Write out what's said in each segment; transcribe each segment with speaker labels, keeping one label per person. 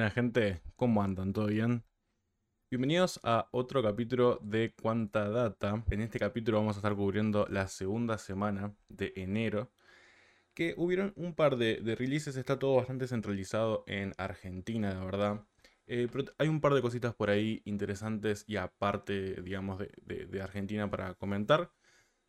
Speaker 1: Buena gente, ¿cómo andan? ¿Todo bien? Bienvenidos a otro capítulo de Cuánta Data. En este capítulo vamos a estar cubriendo la segunda semana de enero. Que hubieron un par de, releases, está todo bastante centralizado en Argentina, la verdad. Eh, pero hay un par de cositas por ahí interesantes y aparte, digamos, de, Argentina para comentar.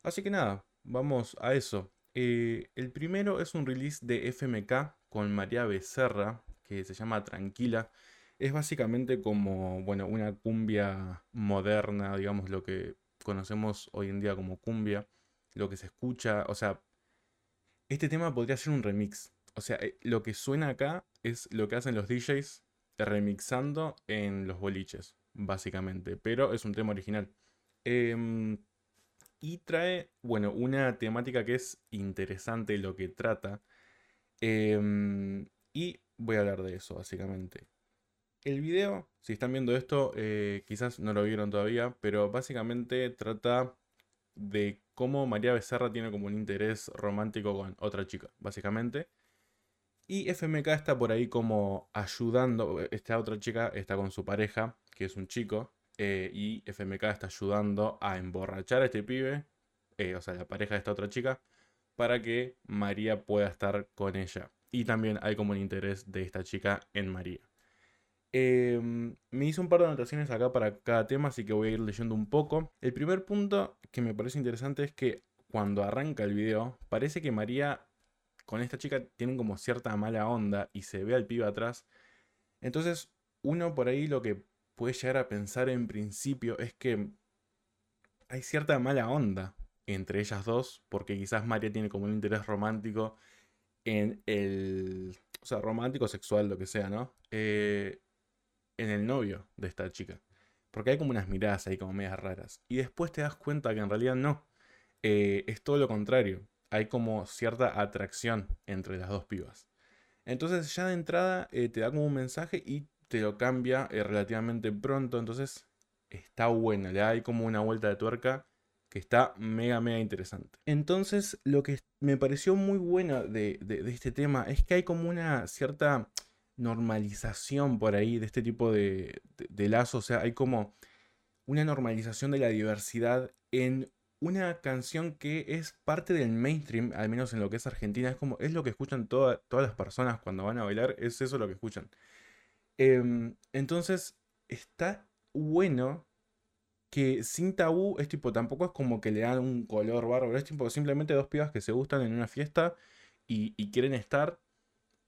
Speaker 1: Así que nada, vamos a eso. Eh, el primero es un release de FMK con María Becerra, que se llama Tranquila. Es básicamente como, bueno, una cumbia moderna, digamos, lo que conocemos hoy en día como cumbia, lo que se escucha, o sea, este tema podría ser un remix. O sea, eh, lo que suena acá es lo que hacen los DJs remixando en los boliches, básicamente, pero es un tema original. Em, y trae, bueno, una temática que es interesante lo que trata. Em, y voy a hablar de eso, básicamente. El video, si están viendo esto, eh, quizás no lo vieron todavía, pero básicamente trata de cómo María Becerra tiene como un interés romántico con otra chica, básicamente. Y FMK está por ahí como ayudando, esta otra chica está con su pareja, que es un chico, eh, y FMK está ayudando a emborrachar a este pibe, eh, o sea, la pareja de esta otra chica, para que María pueda estar con ella. Y también hay como un interés de esta chica en María. Em, me hice un par de anotaciones acá para cada tema, así que voy a ir leyendo un poco. El primer punto que me parece interesante es que cuando arranca el video, parece que María con esta chica tienen como cierta mala onda y se ve al pibe atrás. Entonces, uno por ahí lo que puede llegar a pensar en principio es que hay cierta mala onda entre ellas dos, porque quizás María tiene como un interés romántico en el. O sea, romántico, sexual, lo que sea, ¿no? Eh, en el novio de esta chica. Porque hay como unas miradas ahí como medias raras. Y después te das cuenta que en realidad no. Eh, es todo lo contrario. Hay como cierta atracción entre las dos pibas. Entonces ya de entrada eh, te da como un mensaje y te lo cambia relativamente pronto. Entonces está bueno. Le da como una vuelta de tuerca que está mega, mega interesante. Entonces, lo que me pareció muy bueno de, este tema es que hay como una cierta normalización por ahí de este tipo de, de, lazo, o sea, hay como una normalización de la diversidad en una canción que es parte del mainstream, al menos en lo que es Argentina, es como, es lo que escuchan todas las personas cuando van a bailar, es eso lo que escuchan. Em, entonces, está bueno que sin tabú es tipo, tampoco es como que le dan un color bárbaro, es tipo simplemente dos pibas que se gustan en una fiesta y, quieren estar.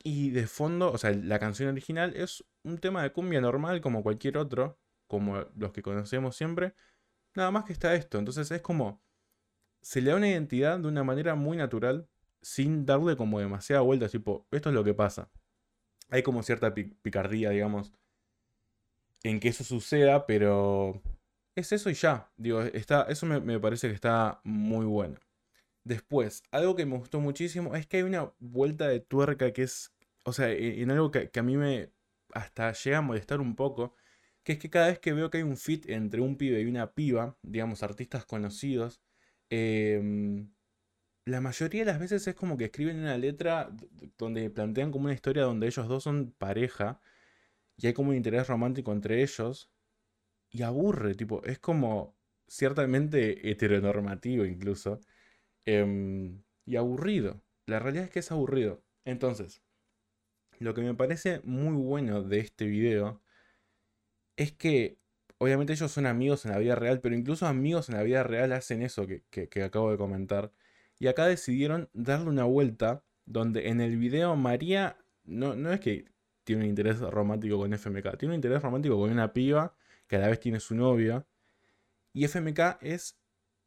Speaker 1: Y de fondo, o sea, la canción original es un tema de cumbia normal como cualquier otro, como los que conocemos siempre. Nada más que está esto. Entonces es como, se le da una identidad de una manera muy natural, sin darle como demasiada vuelta, tipo, esto es lo que pasa. Hay como cierta picardía, digamos, en que eso suceda, pero es eso y ya. Digo, está, eso me, parece que está muy bueno. Después, algo que me gustó muchísimo es que hay una vuelta de tuerca que es, o sea, e, en, algo que, a mí me hasta llega a molestar un poco, que es que cada vez que veo que hay un fit entre un pibe y una piba, digamos, artistas conocidos, em, la mayoría de las veces es como que escriben una letra donde plantean como una historia donde ellos dos son pareja y hay como un interés romántico entre ellos, y aburre, tipo, es como ciertamente heteronormativo incluso, em, y aburrido. La realidad es que es aburrido. Entonces, lo que me parece muy bueno de este video es que obviamente ellos son amigos en la vida real, pero incluso amigos en la vida real hacen eso que, que, acabo de comentar. Y acá decidieron darle una vuelta donde en el video María no, no es que tiene un interés romántico con FMK, tiene un interés romántico con una piba que a la vez tiene su novia. Y FMK es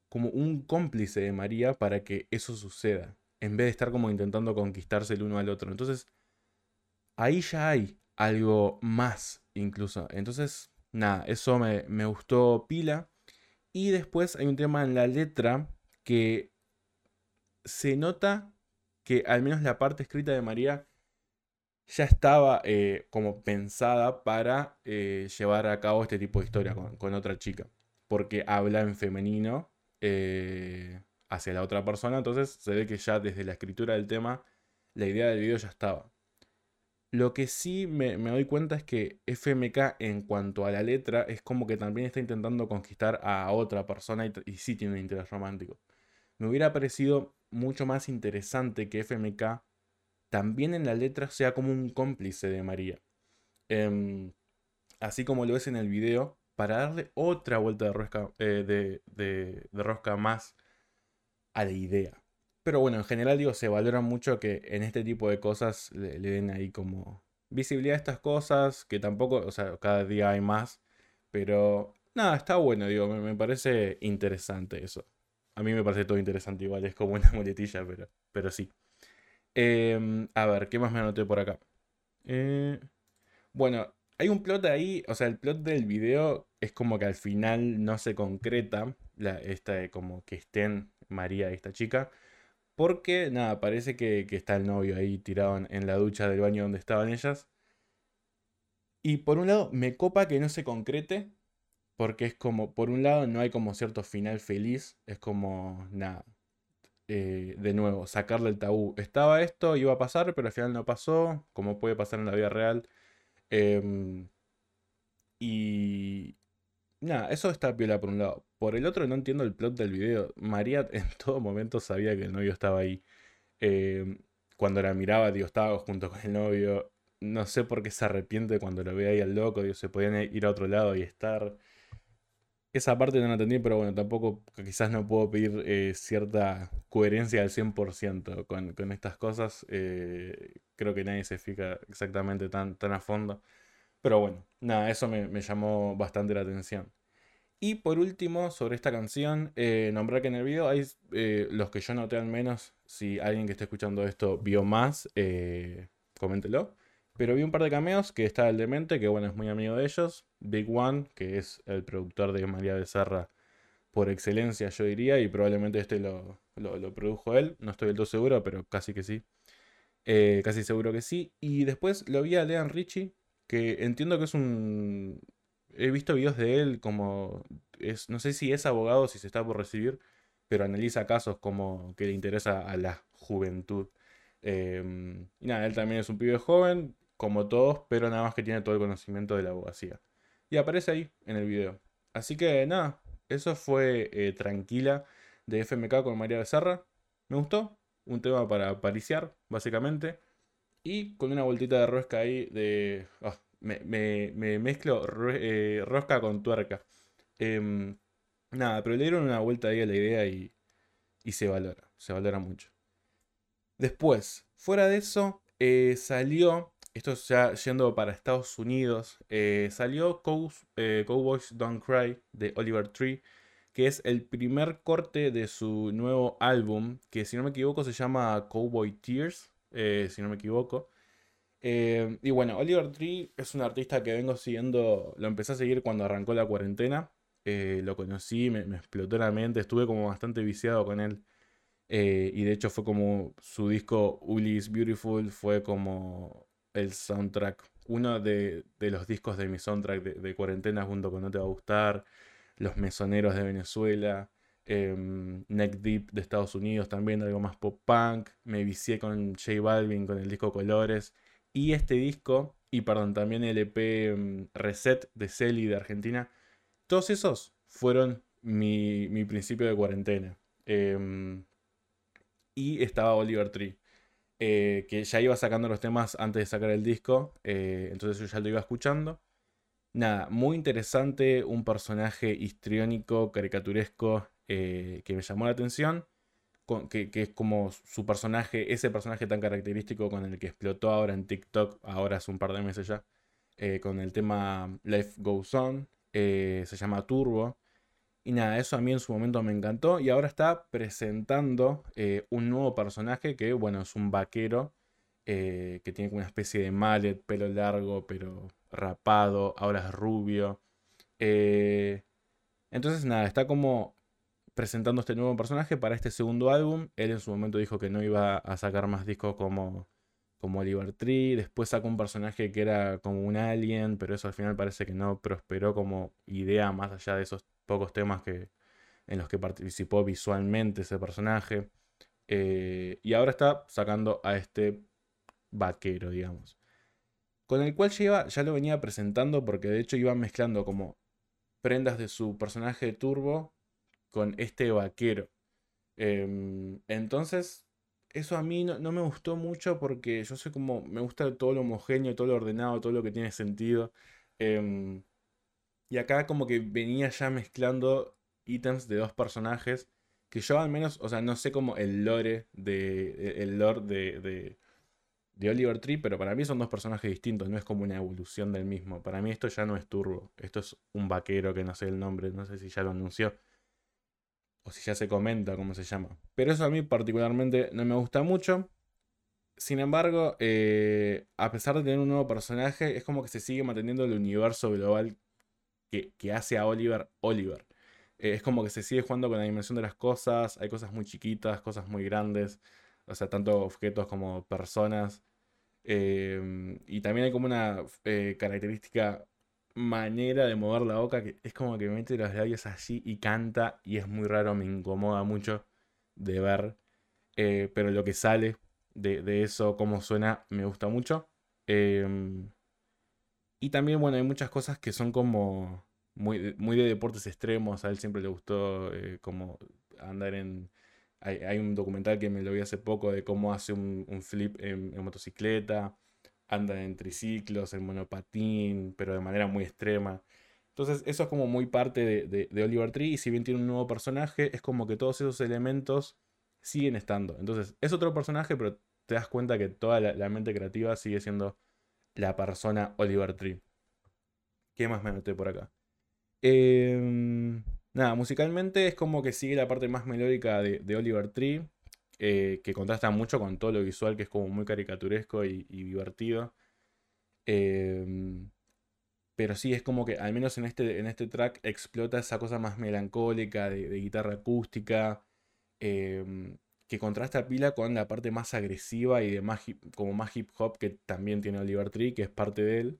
Speaker 1: como un cómplice de María para que eso suceda, en vez de estar como intentando conquistarse el uno al otro. Entonces, ahí ya hay algo más incluso. Entonces, nada, eso me, me gustó pila. Y después hay un tema en la letra que se nota que al menos la parte escrita de María ya estaba eh, como pensada para eh, llevar a cabo este tipo de historia con, otra chica. Porque habla en femenino eh, hacia la otra persona. Entonces se ve que ya desde la escritura del tema la idea del video ya estaba. Lo que sí me, doy cuenta es que FMK en cuanto a la letra es como que también está intentando conquistar a otra persona y, y sí tiene un interés romántico. Me hubiera parecido mucho más interesante que FMK también en la letra sea como un cómplice de María. Em, así como lo es en el video, para darle otra vuelta de rosca, eh, de, rosca más a la idea. Pero bueno, en general digo, se valora mucho que en este tipo de cosas le, den ahí como visibilidad a estas cosas, que tampoco, o sea, cada día hay más. Pero nada, está bueno, digo, me, parece interesante eso. A mí me parece todo interesante igual, es como una muletilla, pero, pero sí. Em, a ver, ¿qué más me anoté por acá? Eh, bueno, hay un plot ahí, o sea, el plot del video es como que al final no se concreta, la, esta, como que estén María y esta chica, porque nada, parece que, está el novio ahí tirado en, la ducha del baño donde estaban ellas. Y por un lado, me copa que no se concrete, porque es como, por un lado, no hay como cierto final feliz, es como, nada, eh, de nuevo, sacarle el tabú. Estaba esto, iba a pasar, pero al final no pasó, como puede pasar en la vida real. Em, y nada, eso está piola por un lado. Por el otro no entiendo el plot del video. María en todo momento sabía que el novio estaba ahí. Em, cuando la miraba, digo, estaba junto con el novio. No sé por qué se arrepiente cuando lo ve ahí al loco. Digo, se podían ir a otro lado y estar. Esa parte no la entendí, pero bueno, tampoco quizás no puedo pedir eh, cierta coherencia al 100% con, con estas cosas. Eh, creo que nadie se fija exactamente tan, tan a fondo. Pero bueno, nada, eso me, llamó bastante la atención. Y por último, sobre esta canción, eh, nombrar que en el video hay los que yo noté al menos, si alguien que esté escuchando esto vio más, coméntelo. Pero vi un par de cameos, que está el Demente, que bueno, es muy amigo de ellos. Big One, que es el productor de María Becerra por excelencia, yo diría, y probablemente este lo, produjo él. No estoy del todo seguro, pero casi que sí. Eh, casi seguro que sí. Y después lo vi a Leon Richie, que entiendo que es un... He visto videos de él como... Es, no sé si es abogado, si se está por recibir, pero analiza casos como que le interesa a la juventud. Em, y nada, él también es un pibe joven, como todos, pero nada más que tiene todo el conocimiento de la abogacía. Y aparece ahí en el video. Así que nada, eso fue eh, Tranquila de FMK con María Becerra. Me gustó, un tema para pariciar, básicamente. Y con una vueltita de rosca ahí de... Ah, me, mezclo eh, rosca con tuerca. Em, nada, pero le dieron una vuelta ahí a la idea y, y se valora, se valora mucho. Después, fuera de eso, eh, salió esto ya yendo para Estados Unidos, eh, salió eh, Cowboys Don't Cry de Oliver Tree, que es el primer corte de su nuevo álbum, que si no me equivoco se llama Cowboy Tears, eh, si no me equivoco. y bueno, Oliver Tree es un artista que vengo siguiendo, lo empecé a seguir cuando arrancó la cuarentena, lo conocí, me, me, explotó la mente, estuve como bastante viciado con él. y de hecho fue como su disco Uli Beautiful, fue como el soundtrack, uno de, los discos de mi soundtrack de, cuarentena junto con No Te Va a Gustar, Los Mesoneros de Venezuela, em, Neck Deep de Estados Unidos también, algo más pop punk, me vicié con J Balvin con el disco Colores, y este disco, y perdón, también el EP em, Reset de Celi de Argentina, todos esos fueron mi, principio de cuarentena. Em, y estaba Oliver Tree. Eh, que ya iba sacando los temas antes de sacar el disco, eh, entonces yo ya lo iba escuchando. Nada, muy interesante, un personaje histriónico, caricaturesco, eh, que me llamó la atención, que, es como su personaje, ese personaje tan característico con el que explotó ahora en TikTok, ahora hace un par de meses ya, con el tema Life Goes On, se llama Turbo. Y nada, eso a mí en su momento me encantó. Y ahora está presentando eh, un nuevo personaje que, bueno, es un vaquero eh, que tiene una especie de mallet, pelo largo, pero rapado. Ahora es rubio. Eh, entonces, nada, está como presentando este nuevo personaje para este segundo álbum. Él en su momento dijo que no iba a sacar más discos como, como Oliver Tree. Después sacó un personaje que era como un alien, pero eso al final parece que no prosperó como idea más allá de esos pocos temas que, en los que participó visualmente ese personaje. Eh, y ahora está sacando a este vaquero, digamos. con el cual ya, ya lo venía presentando porque de hecho iba mezclando como prendas de su personaje de Turbo con este vaquero. Em, entonces, eso a mí no, me gustó mucho porque yo soy como, me gusta todo lo homogéneo, todo lo ordenado, todo lo que tiene sentido. Em, y acá como que venía ya mezclando ítems de dos personajes que yo al menos, o sea, no sé como el lore de el lore de, de, Oliver Tree, pero para mí son dos personajes distintos, no es como una evolución del mismo. Para mí esto ya no es Turbo, esto es un vaquero que no sé el nombre, no sé si ya lo anunció o si ya se comenta cómo se llama. Pero eso a mí particularmente no me gusta mucho. Sin embargo, eh, a pesar de tener un nuevo personaje, es como que se sigue manteniendo el universo global que, hace a Oliver Oliver. Eh, es como que se sigue jugando con la dimensión de las cosas, hay cosas muy chiquitas, cosas muy grandes, o sea, tanto objetos como personas. Em, y también hay como una eh, característica manera de mover la boca que es como que mete los labios así y canta y es muy raro, me incomoda mucho de ver, eh, pero lo que sale de, eso, cómo suena, me gusta mucho. Em, y también, bueno, hay muchas cosas que son como muy, de deportes extremos. A él siempre le gustó eh, como andar en... Hay, un documental que me lo vi hace poco de cómo hace un, flip en, motocicleta, anda en triciclos, en monopatín, pero de manera muy extrema. Entonces eso es como muy parte de, Oliver Tree y si bien tiene un nuevo personaje, es como que todos esos elementos siguen estando. Entonces es otro personaje, pero te das cuenta que toda la mente creativa sigue siendo la persona Oliver Tree. ¿Qué más me noté por acá? Em, nada, musicalmente es como que sigue la parte más melódica de, Oliver Tree, eh, que contrasta mucho con todo lo visual, que es como muy caricaturesco y, divertido. Em, pero sí, es como que al menos en este, en este track explota esa cosa más melancólica de, guitarra acústica, em, que contrasta pila con la parte más agresiva y de más como más hip hop que también tiene Oliver Tree, que es parte de él.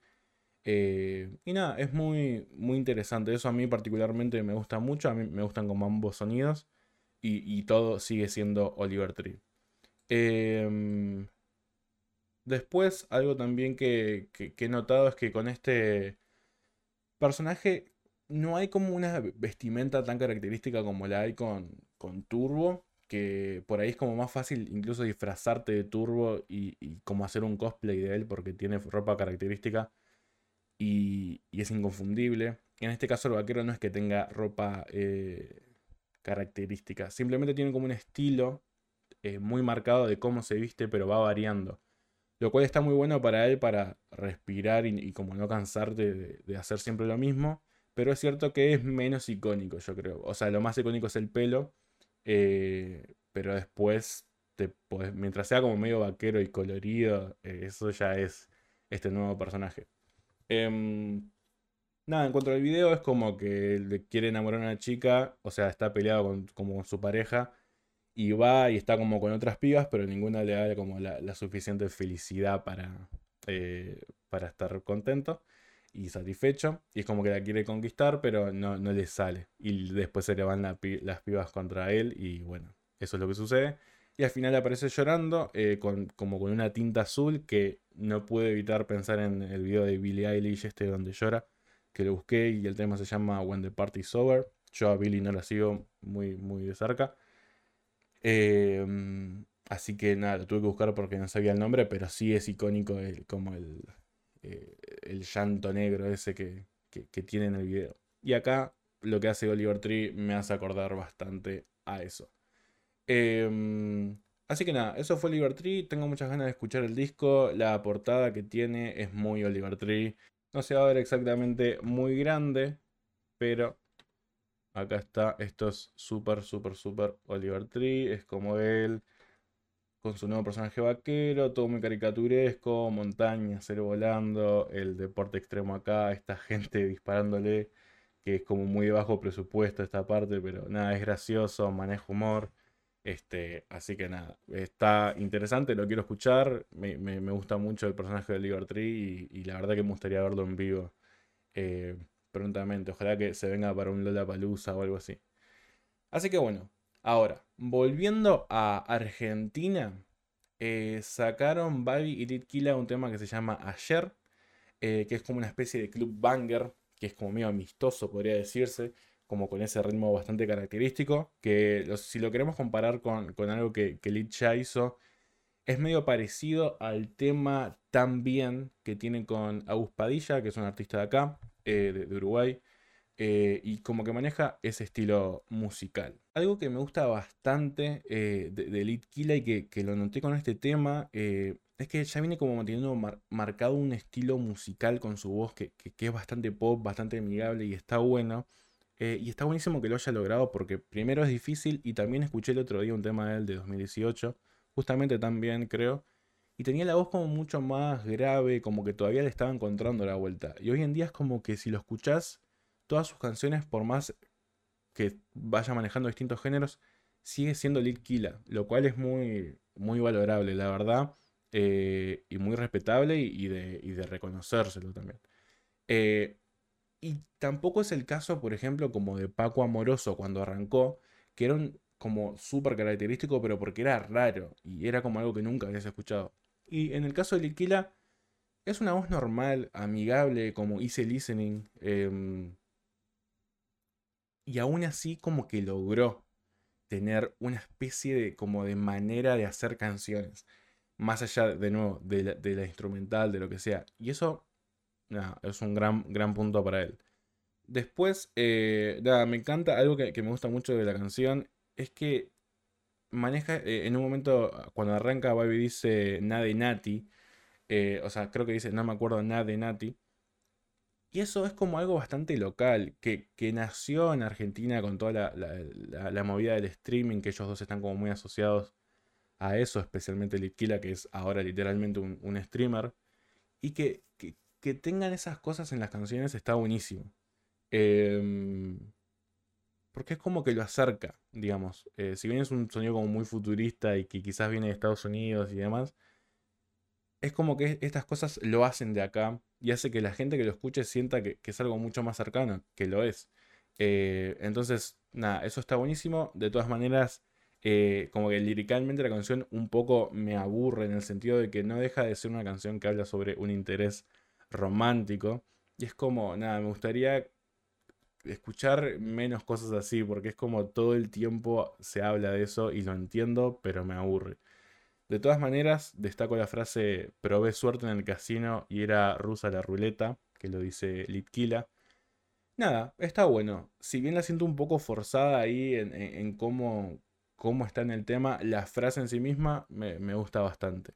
Speaker 1: Eh, y nada, es muy, muy interesante. Eso a mí particularmente me gusta mucho. A mí me gustan como ambos sonidos. Y, todo sigue siendo Oliver Tree. Em, después, algo también que, he notado es que con este personaje no hay como una vestimenta tan característica como la hay con, con Turbo. Que por ahí es como más fácil incluso disfrazarte de Turbo y, como hacer un cosplay de él porque tiene ropa característica y, es inconfundible. En este caso el vaquero no es que tenga ropa eh, característica, simplemente tiene como un estilo eh, muy marcado de cómo se viste, pero va variando. Lo cual está muy bueno para él para respirar y, como no cansarte de, hacer siempre lo mismo. Pero es cierto que es menos icónico, yo creo. O sea, lo más icónico es el pelo. Eh, pero después, mientras sea como medio vaquero y colorido, eso ya es este nuevo personaje. Em, nada, en cuanto al video, es como que le quiere enamorar a una chica, o sea, está peleado con como su pareja, y va y está como con otras pibas, pero ninguna le da como la, suficiente felicidad para, eh, para estar contento y satisfecho. Y es como que la quiere conquistar, pero no, no le sale. Y después se le van las pibas contra él, y bueno, eso es lo que sucede. Y al final aparece llorando, eh, como con una tinta azul, que no pude evitar pensar en el video de Billie Eilish, este donde llora, que lo busqué y el tema se llama When the Party's Over. Yo a Billie no la sigo muy, muy de cerca. Em, así que nada, lo tuve que buscar porque no sabía el nombre, pero sí es icónico como el, eh, el llanto negro ese que, que tiene en el video. Y acá lo que hace Oliver Tree me hace acordar bastante a eso. Em, así que nada, eso fue Oliver Tree. Tengo muchas ganas de escuchar el disco. La portada que tiene es muy Oliver Tree. No se va a ver exactamente muy grande, pero acá está. Esto es súper, súper, súper Oliver Tree. Es como él con su nuevo personaje vaquero, todo muy caricaturesco, montaña, cero volando, el deporte extremo acá, esta gente disparándole, que es como muy bajo presupuesto esta parte, pero nada, es gracioso, maneja humor. Este, así que nada, está interesante, lo quiero escuchar. Me, gusta mucho el personaje de Oliver Tree y, la verdad que me gustaría verlo en vivo eh, prontamente. Ojalá que se venga para un Lola Palusa o algo así. Así que bueno, ahora, volviendo a Argentina, eh, sacaron Babi y Litkila un tema que se llama Ayer. que es como una especie de club banger, que es como medio amistoso, podría decirse, como con ese ritmo bastante característico, que si lo queremos comparar con, algo que, que Lit ya hizo, es medio parecido al tema también que tiene con Agus Padilla, que es un artista de acá, eh, de, Uruguay, eh, y como que maneja ese estilo musical. Algo que me gusta bastante eh, de, de Killa y que, lo noté con este tema es que ya viene como manteniendo marcado un estilo musical con su voz que, es bastante pop, bastante amigable y está bueno. y está buenísimo que lo haya logrado porque primero es difícil y también escuché el otro día un tema de él de 2018 justamente también creo. Y tenía la voz como mucho más grave, como que todavía le estaba encontrando la vuelta. Y hoy en día es como que si lo escuchás, todas sus canciones, por más que vaya manejando distintos géneros, sigue siendo Lil Killa, lo cual es muy, muy valorable, la verdad, eh, y muy respetable y, de, y, de, reconocérselo también. Eh, y tampoco es el caso, por ejemplo, como de Paco Amoroso cuando arrancó, que era un, como súper característico, pero porque era raro y era como algo que nunca habías escuchado. Y en el caso de Liquila, es una voz normal, amigable, como easy listening. Em, y aún así como que logró tener una especie de como de manera de hacer canciones. Más allá, de nuevo, de la, instrumental, de lo que sea. Y eso, es un gran, gran punto para él. Después, eh, nada, me encanta algo que, me gusta mucho de la canción es que maneja, eh, en un momento, cuando arranca, Baby dice nada de Nati, eh, o sea, creo que dice, no me acuerdo nada de Nati. Y eso es como algo bastante local, que, nació en Argentina con toda la, movida del streaming, que ellos dos están como muy asociados a eso, especialmente Litquila, que es ahora literalmente un, streamer. Y que, que, tengan esas cosas en las canciones está buenísimo. Eh, porque es como que lo acerca, digamos. Eh, si bien es un sonido como muy futurista y que quizás viene de Estados Unidos y demás, es como que estas cosas lo hacen de acá y hace que la gente que lo escuche sienta que, es algo mucho más cercano, que lo es. Eh, entonces, nada, eso está buenísimo. De todas maneras, eh, como que liricalmente la canción un poco me aburre en el sentido de que no deja de ser una canción que habla sobre un interés romántico. Y es como, nada, me gustaría escuchar menos cosas así, porque es como todo el tiempo se habla de eso y lo entiendo, pero me aburre. De todas maneras, destaco la frase probé suerte en el casino y era rusa la ruleta, que lo dice Litkila. Nada, está bueno. Si bien la siento un poco forzada ahí en, cómo, cómo, está en el tema, la frase en sí misma me, gusta bastante.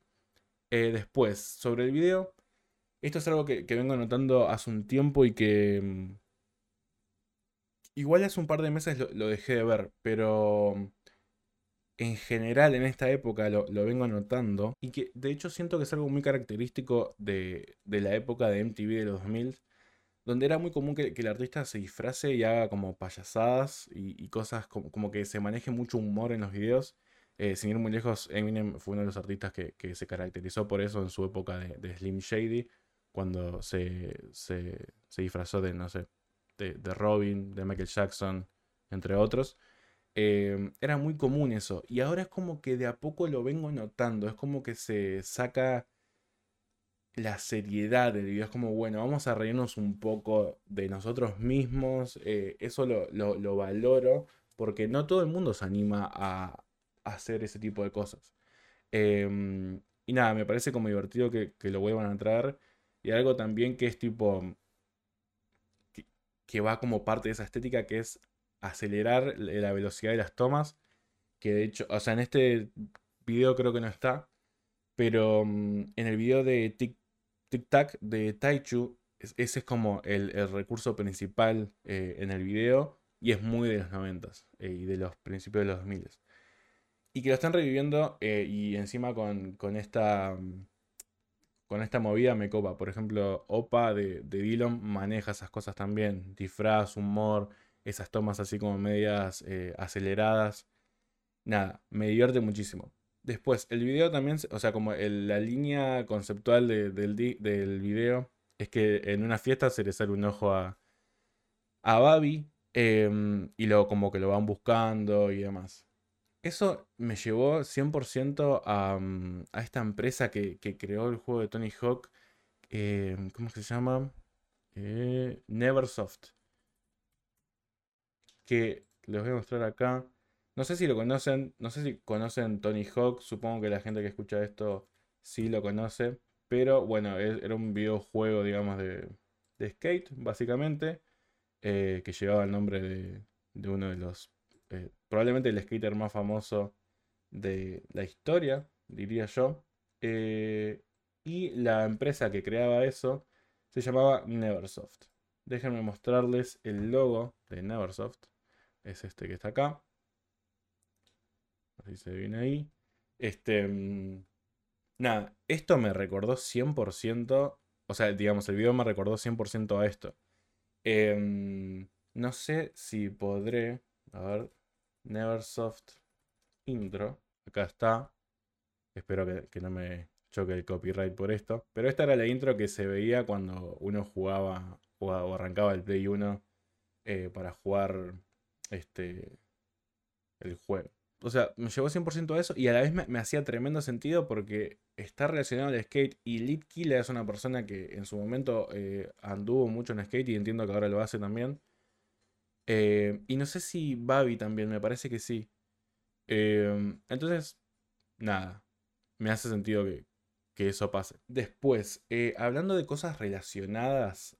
Speaker 1: Eh, después, sobre el video, esto es algo que, vengo notando hace un tiempo y que mm, Igual hace un par de meses lo, dejé de ver, pero en general en esta época lo, vengo notando y que de hecho siento que es algo muy característico de, la época de MTV de los 2000, donde era muy común que, el artista se disfrace y haga como payasadas y, cosas como, que se maneje mucho humor en los videos. Eh, sin ir muy lejos, Eminem fue uno de los artistas que, se caracterizó por eso en su época de, Slim Shady, cuando se, se disfrazó de, no sé, de, Robin, de Michael Jackson, entre otros. Eh, era muy común eso. Y ahora es como que de a poco lo vengo notando. Es como que se saca la seriedad del video. Es como, bueno, vamos a reírnos un poco de nosotros mismos. Eh, eso lo, valoro. Porque no todo el mundo se anima a, hacer ese tipo de cosas. Em, y nada, me parece como divertido que, que, lo vuelvan a traer. Y algo también que es tipo que va como parte de esa estética que es acelerar la velocidad de las tomas. Que de hecho, o sea, en este video creo que no está. Pero mm, en el video de Tic, Tac de Taichu, ese es como el, recurso principal eh, en el video. Y es muy de los 90 eh, y de los principios de los 2000 Y que lo están reviviendo eh, y encima con, con esta mm, con esta movida me copa. Por ejemplo, Opa de, de maneja esas cosas también. Disfraz, humor, esas tomas así como medias eh, aceleradas. Nada, me divierte muchísimo. Después, el video también, o sea, como la línea conceptual del, del, video es que en una fiesta se le sale un ojo a, a Babi em, y luego como que lo van buscando y demás. Eso me llevó 100% a, mm, a, esta empresa que, creó el juego de Tony Hawk, eh, ¿cómo se llama? Eh, Neversoft. Que les voy a mostrar acá. No sé si lo conocen, no sé si conocen Tony Hawk, supongo que la gente que escucha esto sí lo conoce, pero bueno, era un videojuego, digamos, de, skate, básicamente, eh, que llevaba el nombre de, de uno de los, probablemente el skater más famoso de la historia, diría yo. Eh, y la empresa que creaba eso se llamaba Neversoft. Déjenme mostrarles el logo de Neversoft. Es este que está acá. Así se viene ahí. Este. Mm, nada, esto me recordó 100%. O sea, digamos, el video me recordó 100% a esto. Em, no sé si podré. A ver. Neversoft intro. Acá está. Espero que, no me choque el copyright por esto. Pero esta era la intro que se veía cuando uno jugaba o, arrancaba el Play 1 eh, para jugar este, el juego. O sea, me llevó 100% a eso y a la vez me, hacía tremendo sentido porque está relacionado al skate y Lit Killa es una persona que en su momento eh, anduvo mucho en skate y entiendo que ahora lo hace también. Eh, y no sé si Babi también, me parece que sí. entonces, nada, me hace sentido que, eso pase. Después, eh, hablando de cosas relacionadas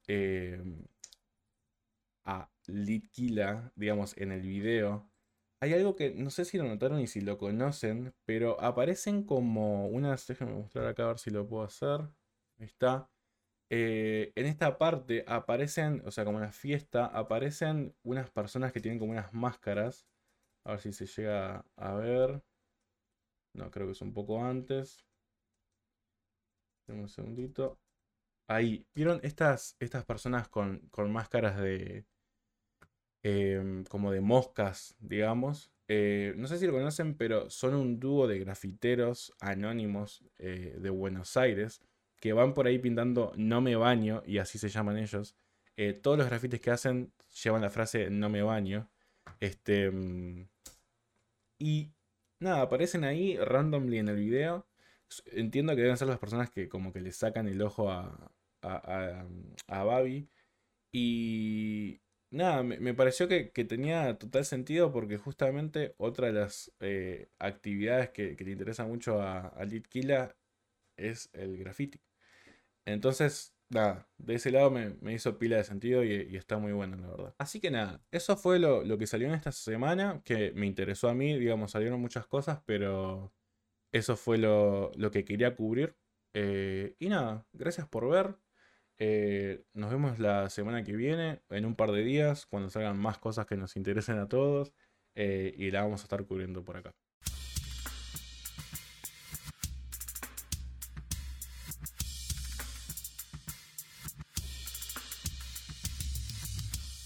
Speaker 1: a Litkila, digamos, en el video, hay algo que no sé si lo notaron y si lo conocen, pero aparecen como unas. Déjenme mostrar acá a ver si lo puedo hacer. Ahí está. Eh, en esta parte aparecen, o sea, como en la fiesta, aparecen unas personas que tienen como unas máscaras. A ver si se llega a ver. No, creo que es un poco antes. Un segundito. Ahí, ¿vieron estas, estas personas con, máscaras de... Em, como de moscas, digamos? Eh, no sé si lo conocen, pero son un dúo de grafiteros anónimos eh, de Buenos Aires que van por ahí pintando no me baño, y así se llaman ellos. Eh, todos los grafites que hacen llevan la frase no me baño. Este, mm, y Nada, aparecen ahí randomly en el video. Entiendo que deben ser las personas que como que le sacan el ojo a, a, a, Babi. Y nada, me, pareció que, tenía total sentido porque justamente otra de las eh, actividades que, le interesa mucho a, a Litkila es el graffiti. Entonces, nada, de ese lado me, hizo pila de sentido y, está muy bueno, la verdad. Así que nada, eso fue lo, que salió en esta semana, que me interesó a mí, digamos, salieron muchas cosas, pero eso fue lo, que quería cubrir. Eh, y nada, gracias por ver. Eh, nos vemos la semana que viene, en un par de días, cuando salgan más cosas que nos interesen a todos. Eh, y la vamos a estar cubriendo por acá.